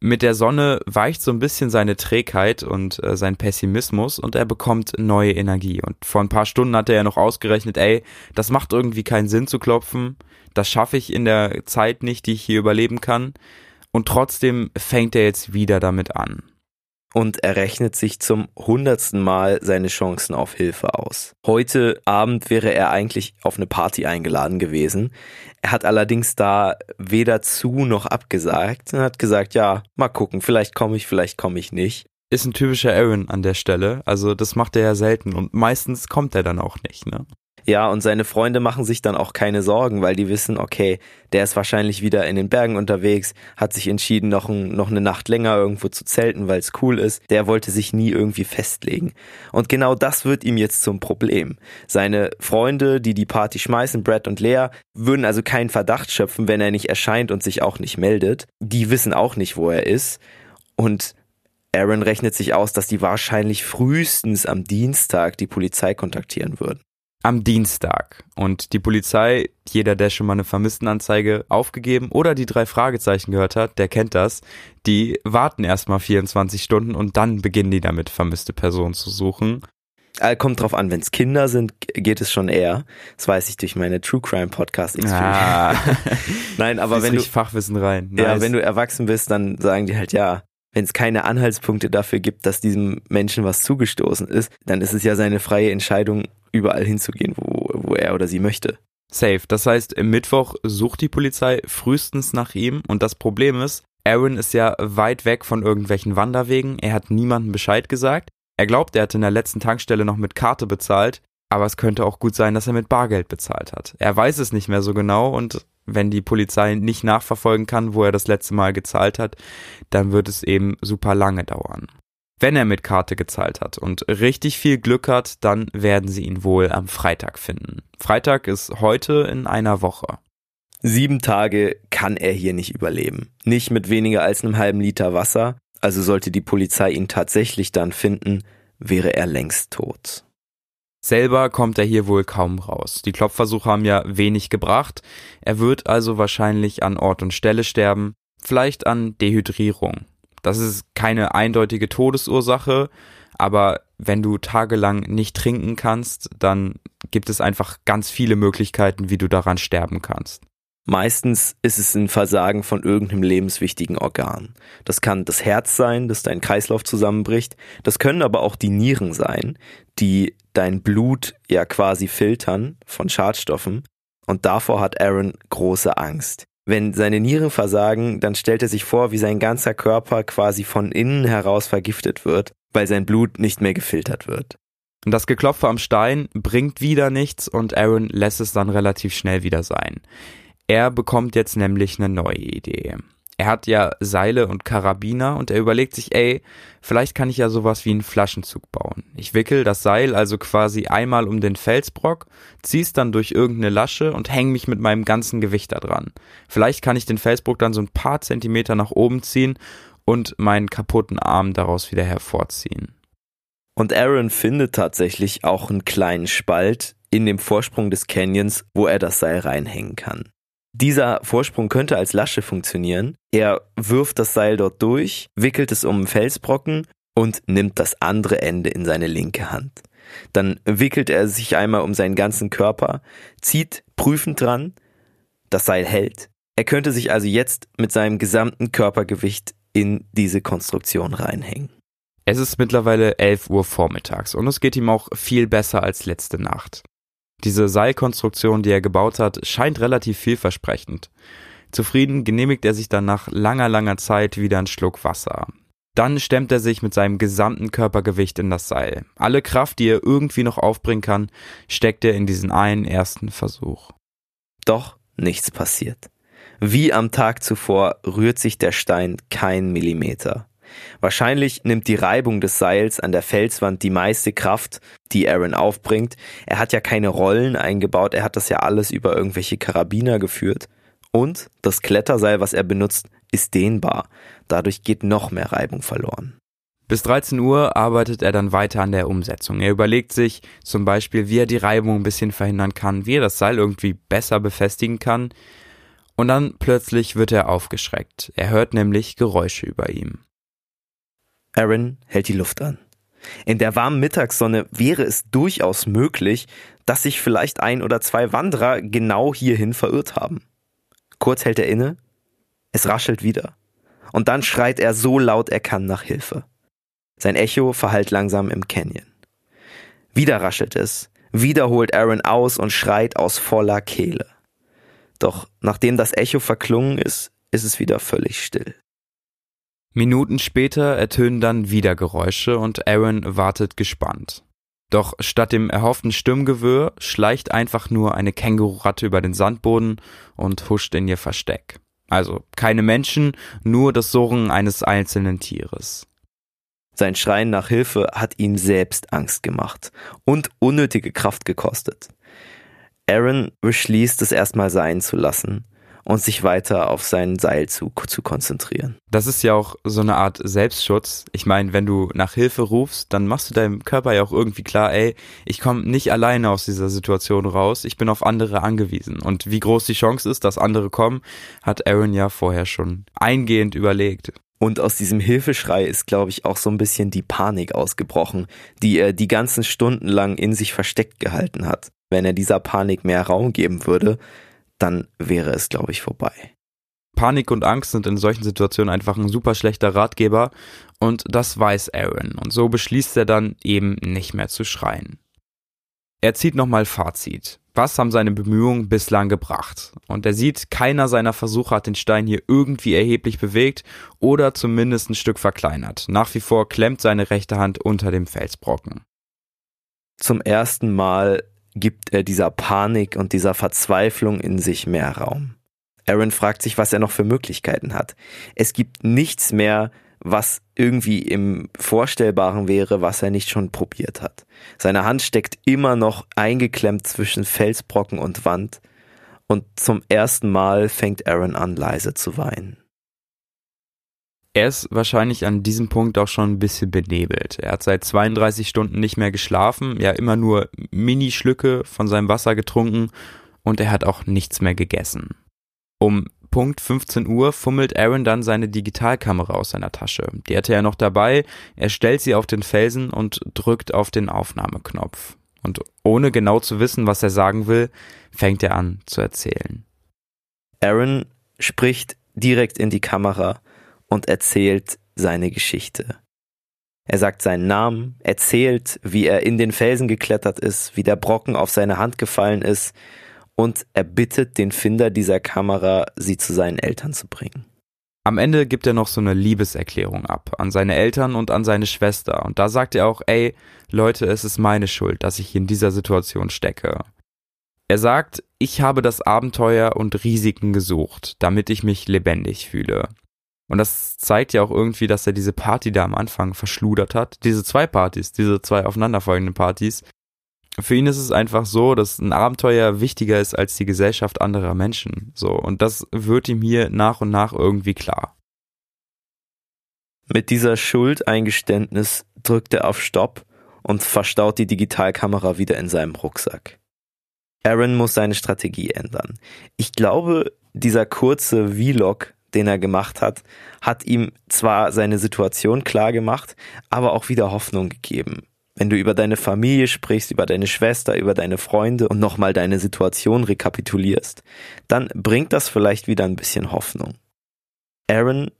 Mit der Sonne weicht so ein bisschen seine Trägheit und äh, sein Pessimismus und er bekommt neue Energie. Und vor ein paar Stunden hat er ja noch ausgerechnet, ey, das macht irgendwie keinen Sinn zu klopfen, das schaffe ich in der Zeit nicht, die ich hier überleben kann. Und trotzdem fängt er jetzt wieder damit an und er rechnet sich zum hundertsten Mal seine Chancen auf Hilfe aus. Heute Abend wäre er eigentlich auf eine Party eingeladen gewesen. Er hat allerdings da weder zu noch abgesagt und hat gesagt, ja, mal gucken, vielleicht komme ich, vielleicht komme ich nicht. Ist ein typischer Aaron an der Stelle. Also das macht er ja selten und meistens kommt er dann auch nicht, ne? Ja, und seine Freunde machen sich dann auch keine Sorgen, weil die wissen, okay, der ist wahrscheinlich wieder in den Bergen unterwegs, hat sich entschieden, noch, ein, noch eine Nacht länger irgendwo zu zelten, weil es cool ist. Der wollte sich nie irgendwie festlegen. Und genau das wird ihm jetzt zum Problem. Seine Freunde, die die Party schmeißen, Brad und Lea, würden also keinen Verdacht schöpfen, wenn er nicht erscheint und sich auch nicht meldet. Die wissen auch nicht, wo er ist. Und Aaron rechnet sich aus, dass die wahrscheinlich frühestens am Dienstag die Polizei kontaktieren würden am Dienstag. Und die Polizei, jeder, der schon mal eine Vermisstenanzeige aufgegeben oder die drei Fragezeichen gehört hat, der kennt das, die warten erstmal 24 Stunden und dann beginnen die damit, vermisste Personen zu suchen. Äh, kommt drauf an, wenn es Kinder sind, geht es schon eher. Das weiß ich durch meine True Crime Podcast Experience. Ah. Nein, aber wenn du Fachwissen rein. Nice. Ja, wenn du erwachsen bist, dann sagen die halt ja, wenn es keine Anhaltspunkte dafür gibt, dass diesem Menschen was zugestoßen ist, dann ist es ja seine freie Entscheidung, überall hinzugehen, wo, wo er oder sie möchte. Safe. Das heißt, im Mittwoch sucht die Polizei frühestens nach ihm und das Problem ist, Aaron ist ja weit weg von irgendwelchen Wanderwegen, er hat niemandem Bescheid gesagt. Er glaubt, er hat in der letzten Tankstelle noch mit Karte bezahlt, aber es könnte auch gut sein, dass er mit Bargeld bezahlt hat. Er weiß es nicht mehr so genau und wenn die Polizei nicht nachverfolgen kann, wo er das letzte Mal gezahlt hat, dann wird es eben super lange dauern. Wenn er mit Karte gezahlt hat und richtig viel Glück hat, dann werden sie ihn wohl am Freitag finden. Freitag ist heute in einer Woche. Sieben Tage kann er hier nicht überleben. Nicht mit weniger als einem halben Liter Wasser. Also sollte die Polizei ihn tatsächlich dann finden, wäre er längst tot. Selber kommt er hier wohl kaum raus. Die Klopfversuche haben ja wenig gebracht. Er wird also wahrscheinlich an Ort und Stelle sterben, vielleicht an Dehydrierung. Das ist keine eindeutige Todesursache, aber wenn du tagelang nicht trinken kannst, dann gibt es einfach ganz viele Möglichkeiten, wie du daran sterben kannst. Meistens ist es ein Versagen von irgendeinem lebenswichtigen Organ. Das kann das Herz sein, das dein Kreislauf zusammenbricht. Das können aber auch die Nieren sein, die dein Blut ja quasi filtern von Schadstoffen. Und davor hat Aaron große Angst. Wenn seine Nieren versagen, dann stellt er sich vor, wie sein ganzer Körper quasi von innen heraus vergiftet wird, weil sein Blut nicht mehr gefiltert wird. Und das Geklopfe am Stein bringt wieder nichts und Aaron lässt es dann relativ schnell wieder sein. Er bekommt jetzt nämlich eine neue Idee. Er hat ja Seile und Karabiner und er überlegt sich, ey, vielleicht kann ich ja sowas wie einen Flaschenzug bauen. Ich wickel das Seil also quasi einmal um den Felsbrock, zieh's dann durch irgendeine Lasche und häng mich mit meinem ganzen Gewicht da dran. Vielleicht kann ich den Felsbrock dann so ein paar Zentimeter nach oben ziehen und meinen kaputten Arm daraus wieder hervorziehen. Und Aaron findet tatsächlich auch einen kleinen Spalt in dem Vorsprung des Canyons, wo er das Seil reinhängen kann. Dieser Vorsprung könnte als Lasche funktionieren. Er wirft das Seil dort durch, wickelt es um einen Felsbrocken und nimmt das andere Ende in seine linke Hand. Dann wickelt er sich einmal um seinen ganzen Körper, zieht prüfend dran, das Seil hält, Er könnte sich also jetzt mit seinem gesamten Körpergewicht in diese Konstruktion reinhängen. Es ist mittlerweile 11 Uhr vormittags und es geht ihm auch viel besser als letzte Nacht. Diese Seilkonstruktion, die er gebaut hat, scheint relativ vielversprechend. Zufrieden genehmigt er sich dann nach langer, langer Zeit wieder einen Schluck Wasser. Dann stemmt er sich mit seinem gesamten Körpergewicht in das Seil. Alle Kraft, die er irgendwie noch aufbringen kann, steckt er in diesen einen ersten Versuch. Doch nichts passiert. Wie am Tag zuvor rührt sich der Stein kein Millimeter. Wahrscheinlich nimmt die Reibung des Seils an der Felswand die meiste Kraft, die Aaron aufbringt. Er hat ja keine Rollen eingebaut, er hat das ja alles über irgendwelche Karabiner geführt. Und das Kletterseil, was er benutzt, ist dehnbar. Dadurch geht noch mehr Reibung verloren. Bis 13 Uhr arbeitet er dann weiter an der Umsetzung. Er überlegt sich zum Beispiel, wie er die Reibung ein bisschen verhindern kann, wie er das Seil irgendwie besser befestigen kann. Und dann plötzlich wird er aufgeschreckt. Er hört nämlich Geräusche über ihm. Aaron hält die Luft an. In der warmen Mittagssonne wäre es durchaus möglich, dass sich vielleicht ein oder zwei Wanderer genau hierhin verirrt haben. Kurz hält er inne, es raschelt wieder. Und dann schreit er so laut er kann nach Hilfe. Sein Echo verhallt langsam im Canyon. Wieder raschelt es, wieder holt Aaron aus und schreit aus voller Kehle. Doch nachdem das Echo verklungen ist, ist es wieder völlig still. Minuten später ertönen dann wieder Geräusche und Aaron wartet gespannt. Doch statt dem erhofften Stimmgewirr schleicht einfach nur eine Kängururatte über den Sandboden und huscht in ihr Versteck. Also keine Menschen, nur das Surren eines einzelnen Tieres. Sein Schreien nach Hilfe hat ihm selbst Angst gemacht und unnötige Kraft gekostet. Aaron beschließt es erstmal sein zu lassen und sich weiter auf seinen Seilzug zu konzentrieren. Das ist ja auch so eine Art Selbstschutz. Ich meine, wenn du nach Hilfe rufst, dann machst du deinem Körper ja auch irgendwie klar, ey, ich komme nicht alleine aus dieser Situation raus, ich bin auf andere angewiesen. Und wie groß die Chance ist, dass andere kommen, hat Aaron ja vorher schon eingehend überlegt. Und aus diesem Hilfeschrei ist, glaube ich, auch so ein bisschen die Panik ausgebrochen, die er die ganzen Stunden lang in sich versteckt gehalten hat. Wenn er dieser Panik mehr Raum geben würde, dann wäre es, glaube ich, vorbei. Panik und Angst sind in solchen Situationen einfach ein super schlechter Ratgeber und das weiß Aaron und so beschließt er dann eben nicht mehr zu schreien. Er zieht nochmal Fazit. Was haben seine Bemühungen bislang gebracht? Und er sieht, keiner seiner Versuche hat den Stein hier irgendwie erheblich bewegt oder zumindest ein Stück verkleinert. Nach wie vor klemmt seine rechte Hand unter dem Felsbrocken. Zum ersten Mal gibt er dieser Panik und dieser Verzweiflung in sich mehr Raum. Aaron fragt sich, was er noch für Möglichkeiten hat. Es gibt nichts mehr, was irgendwie im Vorstellbaren wäre, was er nicht schon probiert hat. Seine Hand steckt immer noch eingeklemmt zwischen Felsbrocken und Wand und zum ersten Mal fängt Aaron an, leise zu weinen. Er ist wahrscheinlich an diesem Punkt auch schon ein bisschen benebelt. Er hat seit 32 Stunden nicht mehr geschlafen, ja immer nur Minischlücke von seinem Wasser getrunken und er hat auch nichts mehr gegessen. Um Punkt 15 Uhr fummelt Aaron dann seine Digitalkamera aus seiner Tasche. Die hatte er noch dabei, er stellt sie auf den Felsen und drückt auf den Aufnahmeknopf. Und ohne genau zu wissen, was er sagen will, fängt er an zu erzählen. Aaron spricht direkt in die Kamera und erzählt seine Geschichte. Er sagt seinen Namen, erzählt, wie er in den Felsen geklettert ist, wie der Brocken auf seine Hand gefallen ist, und er bittet den Finder dieser Kamera, sie zu seinen Eltern zu bringen. Am Ende gibt er noch so eine Liebeserklärung ab an seine Eltern und an seine Schwester. Und da sagt er auch, ey, Leute, es ist meine Schuld, dass ich in dieser Situation stecke. Er sagt, ich habe das Abenteuer und Risiken gesucht, damit ich mich lebendig fühle. Und das zeigt ja auch irgendwie, dass er diese Party da am Anfang verschludert hat. Diese zwei Partys, diese zwei aufeinanderfolgenden Partys. Für ihn ist es einfach so, dass ein Abenteuer wichtiger ist als die Gesellschaft anderer Menschen. So. Und das wird ihm hier nach und nach irgendwie klar. Mit dieser Schuldeingeständnis drückt er auf Stopp und verstaut die Digitalkamera wieder in seinem Rucksack. Aaron muss seine Strategie ändern. Ich glaube, dieser kurze Vlog den er gemacht hat, hat ihm zwar seine Situation klar gemacht, aber auch wieder Hoffnung gegeben. wenn du über deine Familie sprichst, über deine Schwester, über deine Freunde und nochmal deine Situation rekapitulierst, dann bringt das vielleicht wieder ein bisschen Hoffnung. Aaron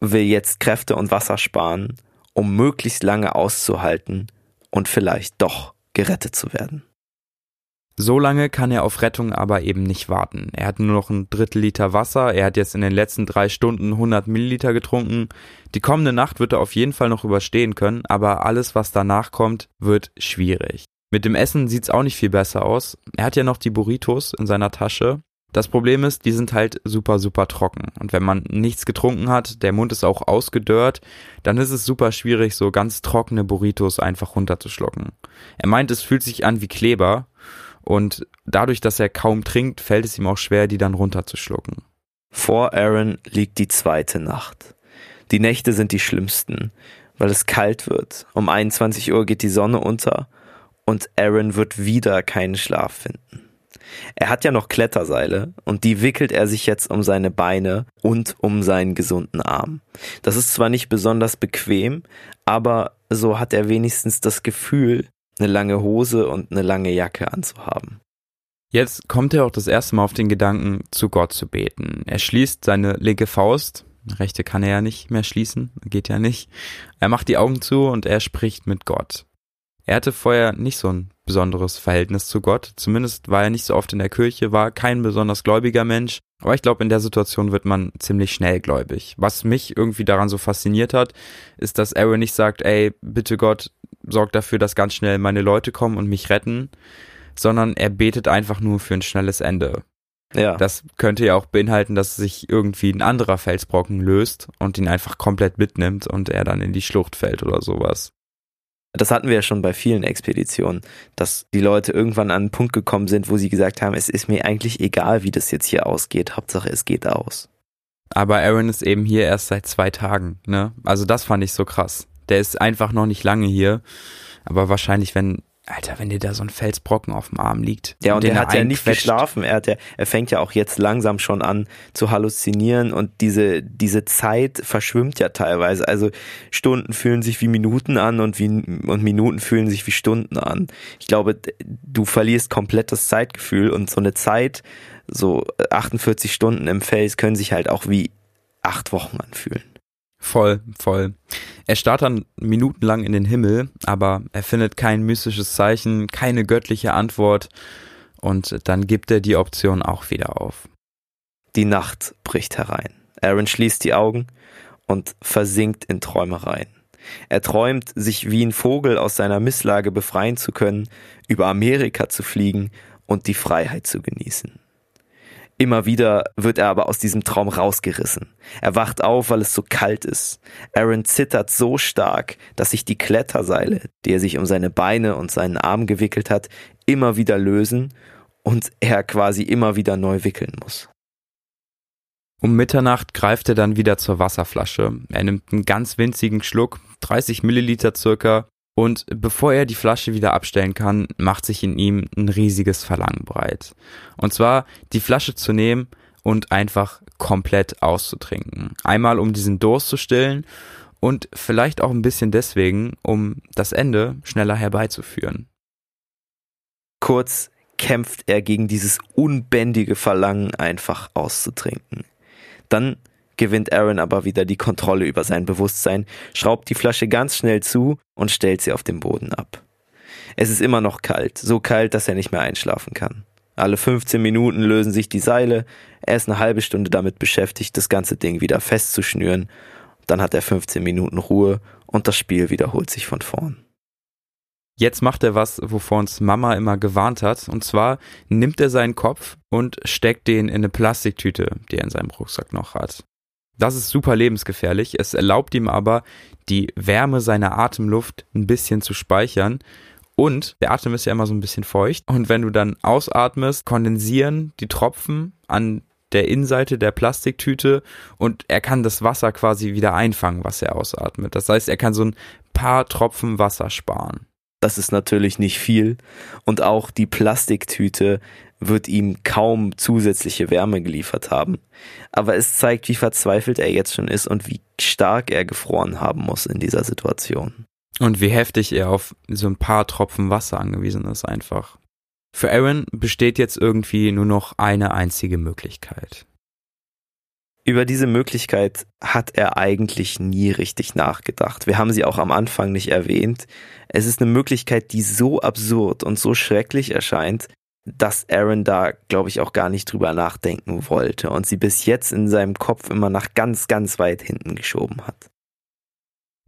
will jetzt Kräfte und Wasser sparen, um möglichst lange auszuhalten und vielleicht doch gerettet zu werden. So lange kann er auf Rettung aber eben nicht warten. Er hat nur noch ein Drittel Liter Wasser. Er hat jetzt in den letzten drei Stunden 100 Milliliter getrunken. Die kommende Nacht wird er auf jeden Fall noch überstehen können, aber alles, was danach kommt, wird schwierig. Mit dem Essen sieht's auch nicht viel besser aus. Er hat ja noch die Burritos in seiner Tasche. Das Problem ist, die sind halt super, super trocken. Und wenn man nichts getrunken hat, der Mund ist auch ausgedörrt, dann ist es super schwierig, so ganz trockene Burritos einfach runterzuschlucken. Er meint, es fühlt sich an wie Kleber und dadurch, dass er kaum trinkt, fällt es ihm auch schwer, die dann runterzuschlucken. Vor Aaron liegt die zweite Nacht. Die Nächte sind die schlimmsten, weil es kalt wird. Um 21 Uhr geht die Sonne unter und Aaron wird wieder keinen Schlaf finden. Er hat ja noch Kletterseile und die wickelt er sich jetzt um seine Beine und um seinen gesunden Arm. Das ist zwar nicht besonders bequem, aber so hat er wenigstens das Gefühl, eine lange Hose und eine lange Jacke anzuhaben. Jetzt kommt er auch das erste Mal auf den Gedanken, zu Gott zu beten. Er schließt seine linke Faust, rechte kann er ja nicht mehr schließen, geht ja nicht. Er macht die Augen zu und er spricht mit Gott. Er hatte vorher nicht so ein besonderes Verhältnis zu Gott, zumindest war er nicht so oft in der Kirche, war kein besonders gläubiger Mensch, aber ich glaube, in der Situation wird man ziemlich schnell gläubig. Was mich irgendwie daran so fasziniert hat, ist, dass Aaron nicht sagt, ey, bitte Gott, sorgt dafür, dass ganz schnell meine Leute kommen und mich retten, sondern er betet einfach nur für ein schnelles Ende. Ja. Das könnte ja auch beinhalten, dass sich irgendwie ein anderer Felsbrocken löst und ihn einfach komplett mitnimmt und er dann in die Schlucht fällt oder sowas. Das hatten wir ja schon bei vielen Expeditionen, dass die Leute irgendwann an einen Punkt gekommen sind, wo sie gesagt haben, es ist mir eigentlich egal, wie das jetzt hier ausgeht, Hauptsache es geht aus. Aber Aaron ist eben hier erst seit zwei Tagen, ne? Also das fand ich so krass. Der ist einfach noch nicht lange hier. Aber wahrscheinlich, wenn Alter, wenn dir da so ein Felsbrocken auf dem Arm liegt. Ja, und, und er hat ja nicht geschlafen. Er, hat ja, er fängt ja auch jetzt langsam schon an zu halluzinieren und diese, diese Zeit verschwimmt ja teilweise. Also Stunden fühlen sich wie Minuten an und, wie, und Minuten fühlen sich wie Stunden an. Ich glaube, du verlierst komplett das Zeitgefühl und so eine Zeit, so 48 Stunden im Fels können sich halt auch wie acht Wochen anfühlen. Voll, voll. Er starrt dann minutenlang in den Himmel, aber er findet kein mystisches Zeichen, keine göttliche Antwort und dann gibt er die Option auch wieder auf. Die Nacht bricht herein. Aaron schließt die Augen und versinkt in Träumereien. Er träumt, sich wie ein Vogel aus seiner Misslage befreien zu können, über Amerika zu fliegen und die Freiheit zu genießen. Immer wieder wird er aber aus diesem Traum rausgerissen. Er wacht auf, weil es so kalt ist. Aaron zittert so stark, dass sich die Kletterseile, die er sich um seine Beine und seinen Arm gewickelt hat, immer wieder lösen und er quasi immer wieder neu wickeln muss. Um Mitternacht greift er dann wieder zur Wasserflasche. Er nimmt einen ganz winzigen Schluck, 30 Milliliter circa, und bevor er die Flasche wieder abstellen kann, macht sich in ihm ein riesiges Verlangen breit. Und zwar die Flasche zu nehmen und einfach komplett auszutrinken. Einmal um diesen Durst zu stillen und vielleicht auch ein bisschen deswegen, um das Ende schneller herbeizuführen. Kurz kämpft er gegen dieses unbändige Verlangen, einfach auszutrinken. Dann gewinnt Aaron aber wieder die Kontrolle über sein Bewusstsein, schraubt die Flasche ganz schnell zu und stellt sie auf den Boden ab. Es ist immer noch kalt, so kalt, dass er nicht mehr einschlafen kann. Alle 15 Minuten lösen sich die Seile, er ist eine halbe Stunde damit beschäftigt, das ganze Ding wieder festzuschnüren, dann hat er 15 Minuten Ruhe und das Spiel wiederholt sich von vorn. Jetzt macht er was, wovor uns Mama immer gewarnt hat. Und zwar nimmt er seinen Kopf und steckt den in eine Plastiktüte, die er in seinem Rucksack noch hat. Das ist super lebensgefährlich. Es erlaubt ihm aber, die Wärme seiner Atemluft ein bisschen zu speichern. Und der Atem ist ja immer so ein bisschen feucht. Und wenn du dann ausatmest, kondensieren die Tropfen an der Innenseite der Plastiktüte und er kann das Wasser quasi wieder einfangen, was er ausatmet. Das heißt, er kann so ein paar Tropfen Wasser sparen. Das ist natürlich nicht viel. Und auch die Plastiktüte wird ihm kaum zusätzliche Wärme geliefert haben. Aber es zeigt, wie verzweifelt er jetzt schon ist und wie stark er gefroren haben muss in dieser Situation. Und wie heftig er auf so ein paar Tropfen Wasser angewiesen ist einfach. Für Aaron besteht jetzt irgendwie nur noch eine einzige Möglichkeit. Über diese Möglichkeit hat er eigentlich nie richtig nachgedacht. Wir haben sie auch am Anfang nicht erwähnt. Es ist eine Möglichkeit, die so absurd und so schrecklich erscheint, dass Aaron da, glaube ich, auch gar nicht drüber nachdenken wollte und sie bis jetzt in seinem Kopf immer nach ganz, ganz weit hinten geschoben hat.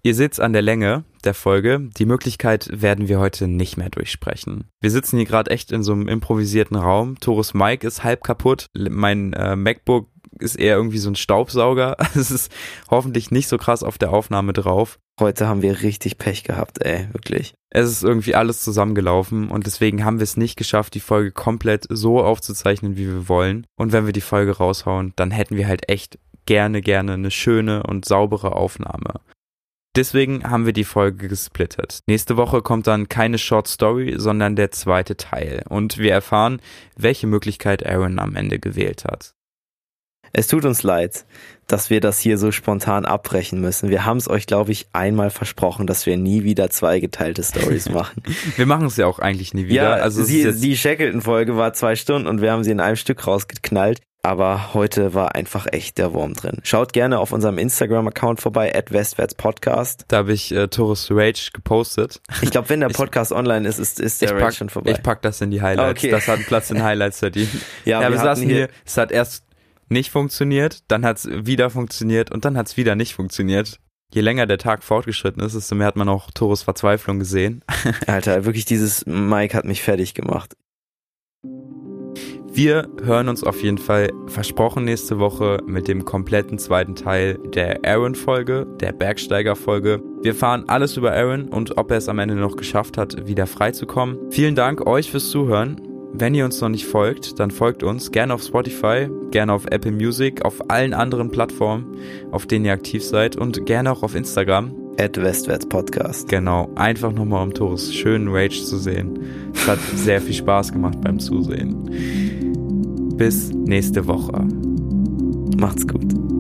Ihr seht's an der Länge der Folge. Die Möglichkeit werden wir heute nicht mehr durchsprechen. Wir sitzen hier gerade echt in so einem improvisierten Raum. Torus Mike ist halb kaputt. Mein äh, MacBook ist eher irgendwie so ein Staubsauger. Es ist hoffentlich nicht so krass auf der Aufnahme drauf. Heute haben wir richtig Pech gehabt, ey, wirklich. Es ist irgendwie alles zusammengelaufen und deswegen haben wir es nicht geschafft, die Folge komplett so aufzuzeichnen, wie wir wollen. Und wenn wir die Folge raushauen, dann hätten wir halt echt gerne, gerne eine schöne und saubere Aufnahme. Deswegen haben wir die Folge gesplittet. Nächste Woche kommt dann keine Short Story, sondern der zweite Teil und wir erfahren, welche Möglichkeit Aaron am Ende gewählt hat. Es tut uns leid, dass wir das hier so spontan abbrechen müssen. Wir haben es euch, glaube ich, einmal versprochen, dass wir nie wieder zwei geteilte Stories machen. wir machen es ja auch eigentlich nie wieder. Ja, also sie, die Shackleton-Folge war zwei Stunden und wir haben sie in einem Stück rausgeknallt. Aber heute war einfach echt der Wurm drin. Schaut gerne auf unserem Instagram-Account vorbei, at westwärtspodcast. Da habe ich äh, Torus Rage gepostet. Ich glaube, wenn der Podcast ich, online ist, ist, ist der Rage pack, schon vorbei. Ich pack das in die Highlights. Okay. Das hat einen Platz in Highlights verdient. ja, ja wir, wir saßen hier, es hat erst nicht funktioniert, dann hat es wieder funktioniert und dann hat es wieder nicht funktioniert. Je länger der Tag fortgeschritten ist, desto mehr hat man auch Torus Verzweiflung gesehen. Alter, wirklich dieses Mike hat mich fertig gemacht. Wir hören uns auf jeden Fall versprochen nächste Woche mit dem kompletten zweiten Teil der Aaron-Folge, der Bergsteiger-Folge. Wir fahren alles über Aaron und ob er es am Ende noch geschafft hat, wieder freizukommen. Vielen Dank euch fürs Zuhören. Wenn ihr uns noch nicht folgt, dann folgt uns gerne auf Spotify, gerne auf Apple Music, auf allen anderen Plattformen, auf denen ihr aktiv seid und gerne auch auf Instagram. At Westwärts Podcast. Genau, einfach nochmal um Torres schönen Rage zu sehen. Es hat sehr viel Spaß gemacht beim Zusehen. Bis nächste Woche. Macht's gut.